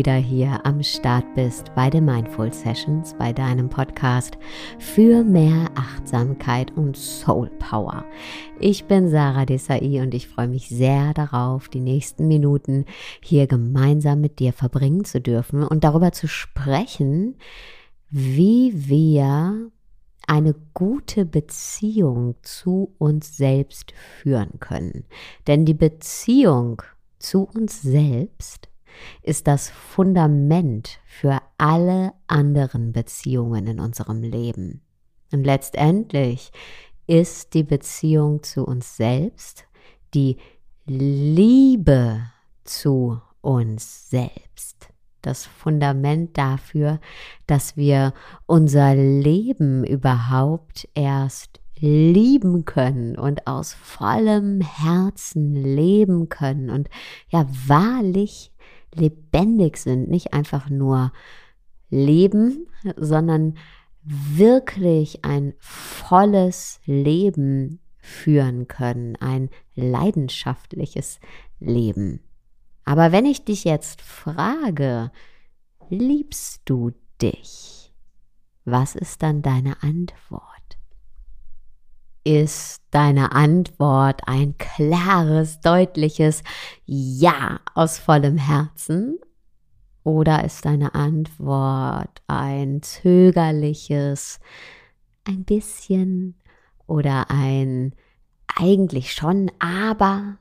wieder hier am Start bist bei den Mindful Sessions, bei deinem Podcast für mehr Achtsamkeit und Soul Power. Ich bin Sarah Desai und ich freue mich sehr darauf, die nächsten Minuten hier gemeinsam mit dir verbringen zu dürfen und darüber zu sprechen, wie wir eine gute Beziehung zu uns selbst führen können. Denn die Beziehung zu uns selbst ist das Fundament für alle anderen Beziehungen in unserem Leben. Und letztendlich ist die Beziehung zu uns selbst die Liebe zu uns selbst. Das Fundament dafür, dass wir unser Leben überhaupt erst lieben können und aus vollem Herzen leben können und ja wahrlich lebendig sind, nicht einfach nur leben, sondern wirklich ein volles Leben führen können, ein leidenschaftliches Leben. Aber wenn ich dich jetzt frage, liebst du dich? Was ist dann deine Antwort? Ist deine Antwort ein klares, deutliches Ja aus vollem Herzen? Oder ist deine Antwort ein zögerliches, ein bisschen oder ein eigentlich schon, aber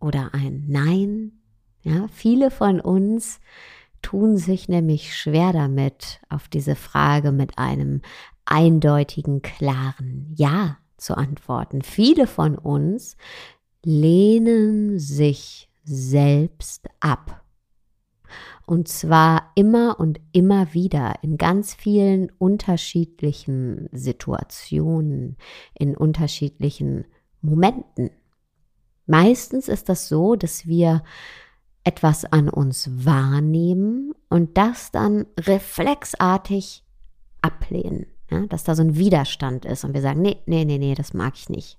oder ein Nein? Ja, viele von uns tun sich nämlich schwer damit, auf diese Frage mit einem eindeutigen, klaren Ja zu antworten. Viele von uns lehnen sich selbst ab. Und zwar immer und immer wieder in ganz vielen unterschiedlichen Situationen, in unterschiedlichen Momenten. Meistens ist das so, dass wir etwas an uns wahrnehmen und das dann reflexartig ablehnen. Ja, dass da so ein Widerstand ist und wir sagen, nee, nee, nee, nee, das mag ich nicht.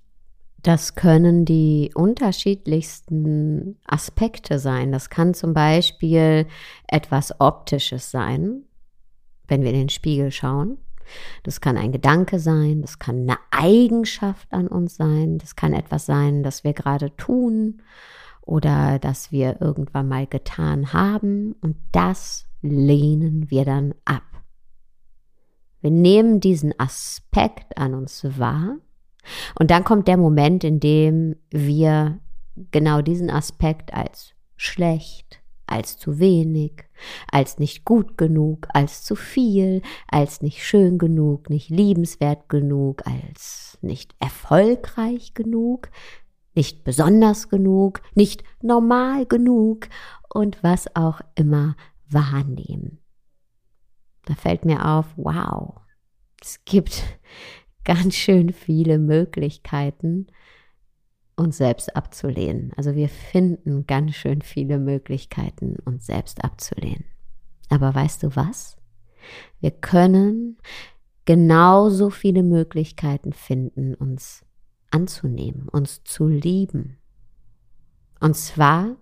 Das können die unterschiedlichsten Aspekte sein. Das kann zum Beispiel etwas Optisches sein, wenn wir in den Spiegel schauen. Das kann ein Gedanke sein, das kann eine Eigenschaft an uns sein, das kann etwas sein, das wir gerade tun oder das wir irgendwann mal getan haben und das lehnen wir dann ab. Wir nehmen diesen Aspekt an uns wahr und dann kommt der Moment, in dem wir genau diesen Aspekt als schlecht, als zu wenig, als nicht gut genug, als zu viel, als nicht schön genug, nicht liebenswert genug, als nicht erfolgreich genug, nicht besonders genug, nicht normal genug und was auch immer wahrnehmen. Da fällt mir auf, wow, es gibt ganz schön viele Möglichkeiten, uns selbst abzulehnen. Also wir finden ganz schön viele Möglichkeiten, uns selbst abzulehnen. Aber weißt du was? Wir können genauso viele Möglichkeiten finden, uns anzunehmen, uns zu lieben. Und zwar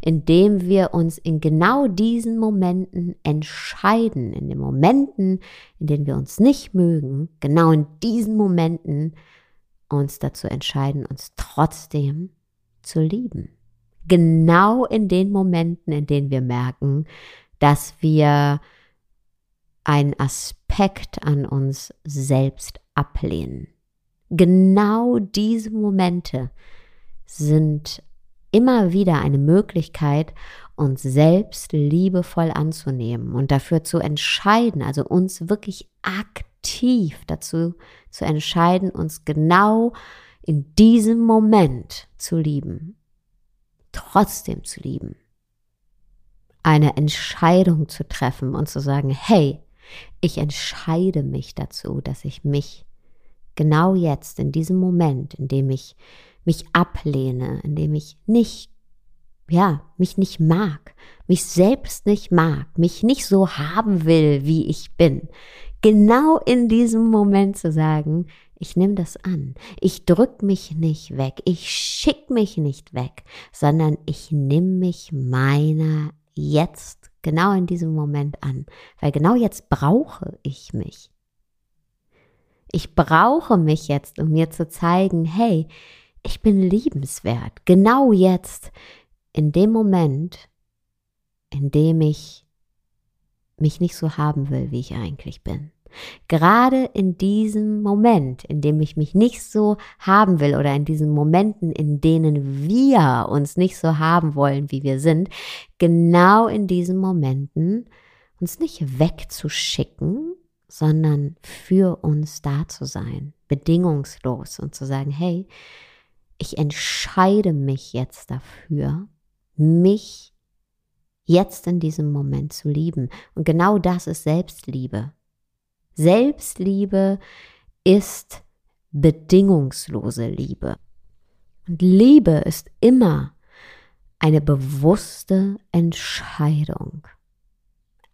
indem wir uns in genau diesen Momenten entscheiden, in den Momenten, in denen wir uns nicht mögen, genau in diesen Momenten uns dazu entscheiden, uns trotzdem zu lieben. Genau in den Momenten, in denen wir merken, dass wir einen Aspekt an uns selbst ablehnen. Genau diese Momente sind immer wieder eine Möglichkeit, uns selbst liebevoll anzunehmen und dafür zu entscheiden, also uns wirklich aktiv dazu zu entscheiden, uns genau in diesem Moment zu lieben, trotzdem zu lieben. Eine Entscheidung zu treffen und zu sagen, hey, ich entscheide mich dazu, dass ich mich genau jetzt, in diesem Moment, in dem ich mich ablehne, indem ich nicht, ja, mich nicht mag, mich selbst nicht mag, mich nicht so haben will, wie ich bin. Genau in diesem Moment zu sagen, Ich nehme das an. Ich drück mich nicht weg. Ich schick mich nicht weg, sondern ich nehme mich meiner jetzt genau in diesem Moment an, weil genau jetzt brauche ich mich. Ich brauche mich jetzt, um mir zu zeigen, hey, ich bin liebenswert. Genau jetzt, in dem Moment, in dem ich mich nicht so haben will, wie ich eigentlich bin. Gerade in diesem Moment, in dem ich mich nicht so haben will oder in diesen Momenten, in denen wir uns nicht so haben wollen, wie wir sind, genau in diesen Momenten uns nicht wegzuschicken, sondern für uns da zu sein, bedingungslos und zu sagen, hey, ich entscheide mich jetzt dafür, mich jetzt in diesem Moment zu lieben. Und genau das ist Selbstliebe. Selbstliebe ist bedingungslose Liebe. Und Liebe ist immer eine bewusste Entscheidung.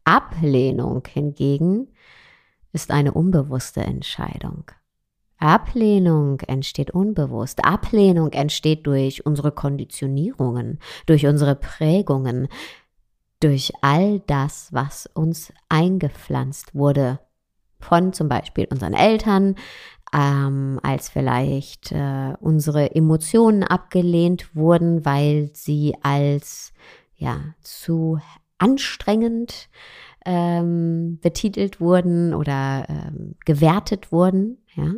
Ablehnung hingegen ist eine unbewusste Entscheidung. Ablehnung entsteht unbewusst. Ablehnung entsteht durch unsere Konditionierungen, durch unsere Prägungen, durch all das, was uns eingepflanzt wurde von zum Beispiel unseren Eltern, ähm, als vielleicht äh, unsere Emotionen abgelehnt wurden, weil sie als ja zu anstrengend ähm, betitelt wurden oder ähm, gewertet wurden, ja.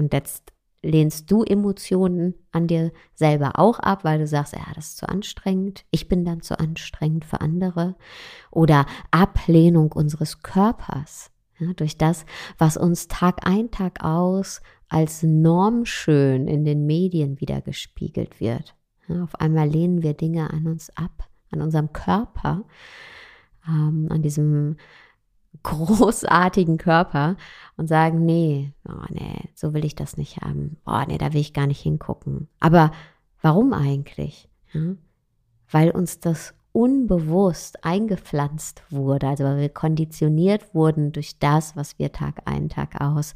Und jetzt lehnst du Emotionen an dir selber auch ab, weil du sagst, ja, das ist zu anstrengend, ich bin dann zu anstrengend für andere. Oder Ablehnung unseres Körpers. Ja, durch das, was uns Tag ein, Tag aus als normschön in den Medien wieder gespiegelt wird. Ja, auf einmal lehnen wir Dinge an uns ab, an unserem Körper, ähm, an diesem großartigen Körper und sagen, nee, oh nee, so will ich das nicht haben. Oh nee, da will ich gar nicht hingucken. Aber warum eigentlich? Ja? Weil uns das unbewusst eingepflanzt wurde, also weil wir konditioniert wurden durch das, was wir Tag ein, Tag aus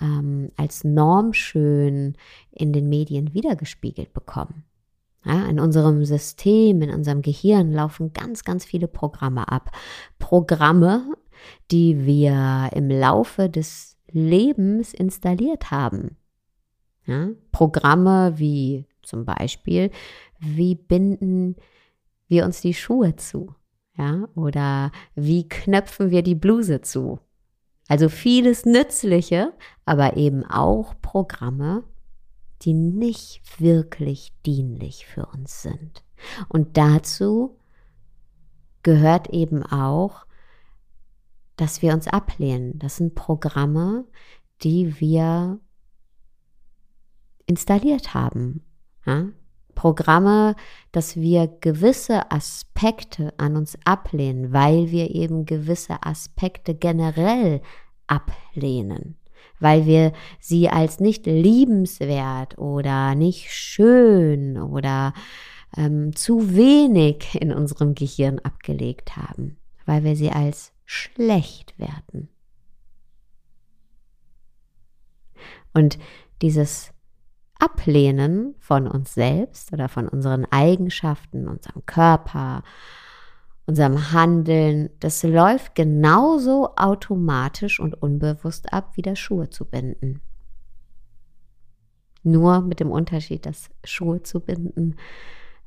ähm, als normschön in den Medien wiedergespiegelt bekommen. Ja, in unserem System, in unserem Gehirn laufen ganz, ganz viele Programme ab. Programme, die wir im Laufe des Lebens installiert haben. Ja, Programme wie zum Beispiel, wie binden wir uns die Schuhe zu? Ja, oder wie knöpfen wir die Bluse zu? Also vieles Nützliche, aber eben auch Programme, die nicht wirklich dienlich für uns sind. Und dazu gehört eben auch, dass wir uns ablehnen. Das sind Programme, die wir installiert haben. Ja? Programme, dass wir gewisse Aspekte an uns ablehnen, weil wir eben gewisse Aspekte generell ablehnen, weil wir sie als nicht liebenswert oder nicht schön oder ähm, zu wenig in unserem Gehirn abgelegt haben, weil wir sie als schlecht werten. Und dieses Ablehnen von uns selbst oder von unseren Eigenschaften, unserem Körper, unserem Handeln, das läuft genauso automatisch und unbewusst ab, wie das Schuhe zu binden. Nur mit dem Unterschied, dass Schuhe zu binden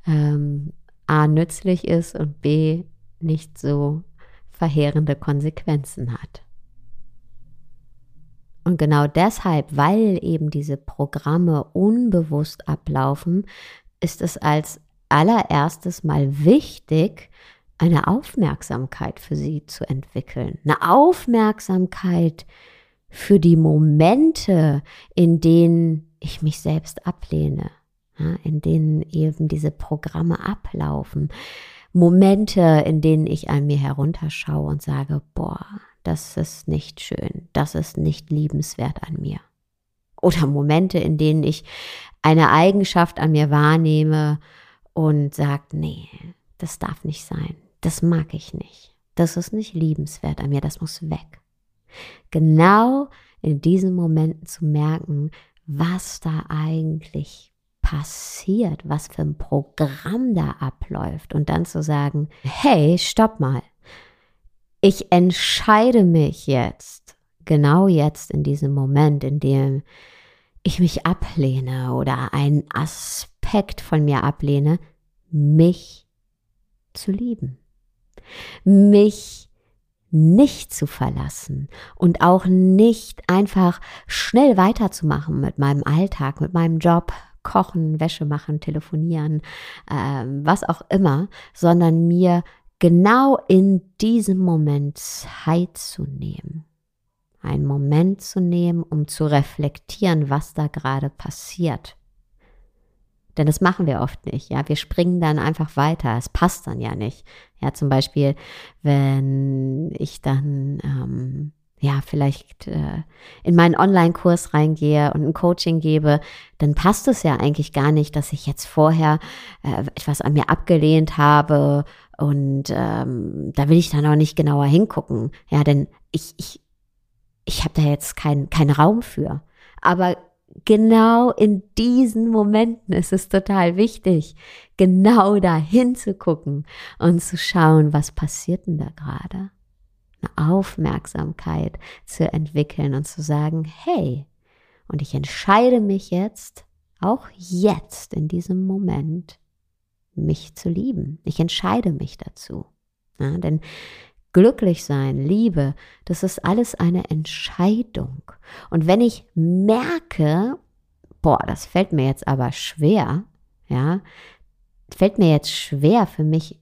ähm, a nützlich ist und b nicht so verheerende Konsequenzen hat. Und genau deshalb, weil eben diese Programme unbewusst ablaufen, ist es als allererstes mal wichtig, eine Aufmerksamkeit für sie zu entwickeln. Eine Aufmerksamkeit für die Momente, in denen ich mich selbst ablehne, in denen eben diese Programme ablaufen. Momente, in denen ich an mir herunterschaue und sage, boah, das ist nicht schön, das ist nicht liebenswert an mir. Oder Momente, in denen ich eine Eigenschaft an mir wahrnehme und sage, nee, das darf nicht sein, das mag ich nicht, das ist nicht liebenswert an mir, das muss weg. Genau in diesen Momenten zu merken, was da eigentlich passiert, was für ein Programm da abläuft und dann zu sagen, hey, stopp mal. Ich entscheide mich jetzt, genau jetzt in diesem Moment, in dem ich mich ablehne oder einen Aspekt von mir ablehne, mich zu lieben, mich nicht zu verlassen und auch nicht einfach schnell weiterzumachen mit meinem Alltag, mit meinem Job, kochen, Wäsche machen, telefonieren, ähm, was auch immer, sondern mir genau in diesem Moment Zeit zu nehmen. Einen Moment zu nehmen, um zu reflektieren, was da gerade passiert. Denn das machen wir oft nicht. Ja, wir springen dann einfach weiter. Es passt dann ja nicht. Ja, zum Beispiel, wenn ich dann ähm, ja, vielleicht äh, in meinen Online-Kurs reingehe und ein Coaching gebe, dann passt es ja eigentlich gar nicht, dass ich jetzt vorher äh, etwas an mir abgelehnt habe und ähm, da will ich dann auch nicht genauer hingucken. Ja, denn ich, ich, ich habe da jetzt keinen keinen Raum für. Aber genau in diesen Momenten ist es total wichtig, genau da hinzugucken und zu schauen, was passiert denn da gerade eine Aufmerksamkeit zu entwickeln und zu sagen, hey, und ich entscheide mich jetzt, auch jetzt in diesem Moment, mich zu lieben. Ich entscheide mich dazu. Ja, denn glücklich sein, Liebe, das ist alles eine Entscheidung. Und wenn ich merke, boah, das fällt mir jetzt aber schwer, ja, fällt mir jetzt schwer für mich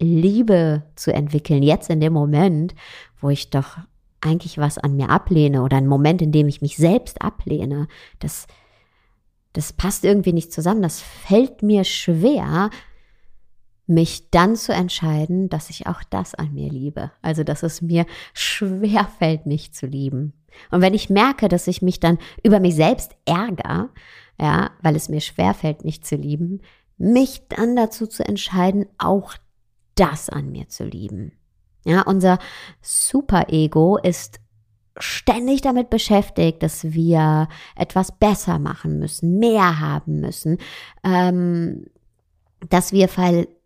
Liebe zu entwickeln, jetzt in dem Moment, wo ich doch eigentlich was an mir ablehne oder ein Moment, in dem ich mich selbst ablehne, das, das passt irgendwie nicht zusammen. Das fällt mir schwer, mich dann zu entscheiden, dass ich auch das an mir liebe. Also, dass es mir schwer fällt, mich zu lieben. Und wenn ich merke, dass ich mich dann über mich selbst ärgere, ja, weil es mir schwer fällt, mich zu lieben, mich dann dazu zu entscheiden, auch das an mir zu lieben. Ja, unser Superego ist ständig damit beschäftigt, dass wir etwas besser machen müssen, mehr haben müssen, ähm, dass wir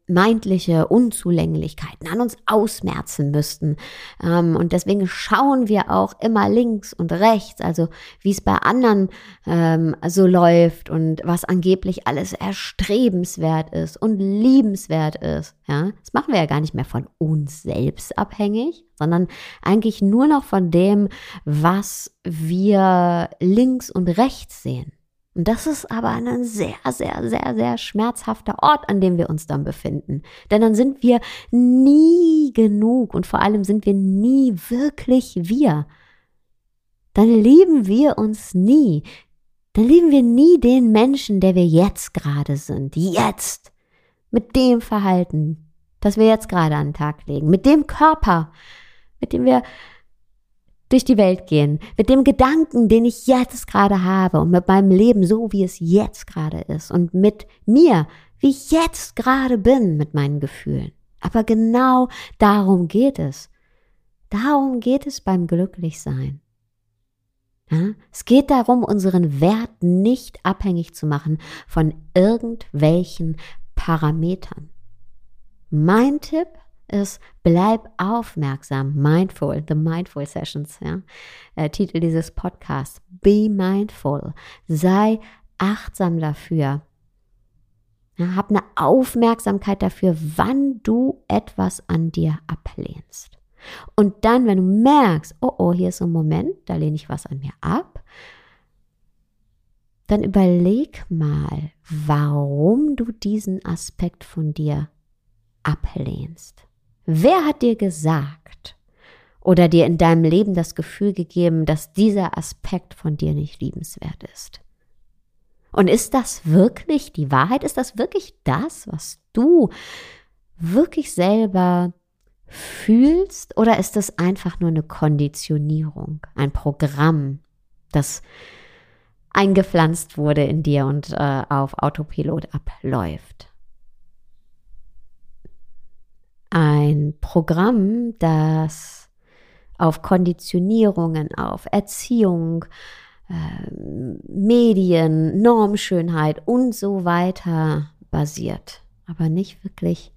vermeintliche Unzulänglichkeiten an uns ausmerzen müssten. Ähm, und deswegen schauen wir auch immer links und rechts, also wie es bei anderen ähm, so läuft und was angeblich alles erstrebenswert ist und liebenswert ist. Ja, das machen wir ja gar nicht mehr von uns selbst abhängig, sondern eigentlich nur noch von dem, was wir links und rechts sehen. Und das ist aber ein sehr, sehr, sehr, sehr schmerzhafter Ort, an dem wir uns dann befinden. Denn dann sind wir nie genug und vor allem sind wir nie wirklich wir. Dann lieben wir uns nie. Dann lieben wir nie den Menschen, der wir jetzt gerade sind. Jetzt. Mit dem Verhalten, das wir jetzt gerade an den Tag legen. Mit dem Körper, mit dem wir durch die Welt gehen, mit dem Gedanken, den ich jetzt gerade habe und mit meinem Leben so, wie es jetzt gerade ist und mit mir, wie ich jetzt gerade bin mit meinen Gefühlen. Aber genau darum geht es. Darum geht es beim Glücklichsein. Ja? Es geht darum, unseren Wert nicht abhängig zu machen von irgendwelchen Parametern. Mein Tipp ist, bleib aufmerksam, mindful, the mindful sessions, ja, äh, Titel dieses Podcasts, be mindful, sei achtsam dafür, ja, hab eine Aufmerksamkeit dafür, wann du etwas an dir ablehnst. Und dann, wenn du merkst, oh oh, hier ist ein Moment, da lehne ich was an mir ab, dann überleg mal, warum du diesen Aspekt von dir ablehnst. Wer hat dir gesagt oder dir in deinem Leben das Gefühl gegeben, dass dieser Aspekt von dir nicht liebenswert ist? Und ist das wirklich die Wahrheit? Ist das wirklich das, was du wirklich selber fühlst? Oder ist es einfach nur eine Konditionierung, ein Programm, das eingepflanzt wurde in dir und äh, auf Autopilot abläuft? Ein Programm, das auf Konditionierungen, auf Erziehung, äh, Medien, Normschönheit und so weiter basiert, aber nicht wirklich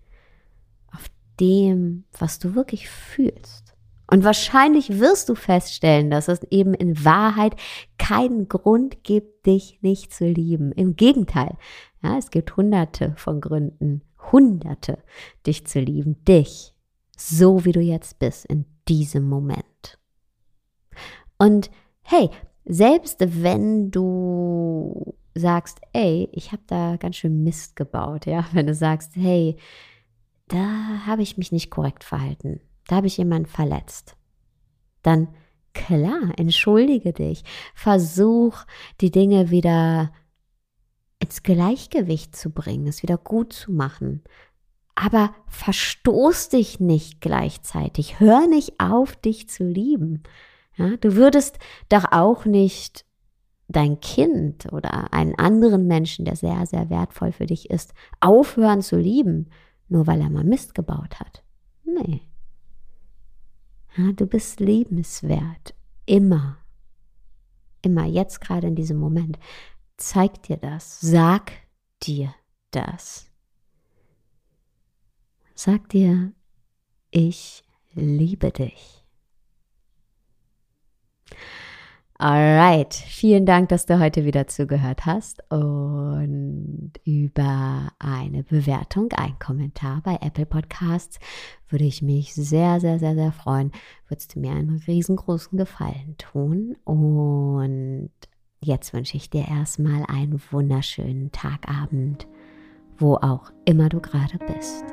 auf dem, was du wirklich fühlst. Und wahrscheinlich wirst du feststellen, dass es eben in Wahrheit keinen Grund gibt, dich nicht zu lieben. Im Gegenteil, ja, es gibt hunderte von Gründen, hunderte, dich zu lieben, dich, so wie du jetzt bist, in diesem Moment. Und hey, selbst wenn du sagst, ey, ich habe da ganz schön Mist gebaut, ja, wenn du sagst, hey, da habe ich mich nicht korrekt verhalten, da habe ich jemanden verletzt, dann klar, entschuldige dich, versuch die Dinge wieder ins Gleichgewicht zu bringen, es wieder gut zu machen. Aber verstoß dich nicht gleichzeitig, hör nicht auf, dich zu lieben. Ja, du würdest doch auch nicht dein Kind oder einen anderen Menschen, der sehr, sehr wertvoll für dich ist, aufhören zu lieben, nur weil er mal Mist gebaut hat. Nee. Ja, du bist liebenswert. Immer. Immer. Jetzt gerade in diesem Moment. Zeig dir das. Sag dir das. Sag dir, ich liebe dich. Alright, vielen Dank, dass du heute wieder zugehört hast und über eine Bewertung, ein Kommentar bei Apple Podcasts würde ich mich sehr, sehr, sehr, sehr freuen. Würdest du mir einen riesengroßen Gefallen tun und jetzt wünsche ich dir erstmal einen wunderschönen Tagabend, wo auch immer du gerade bist.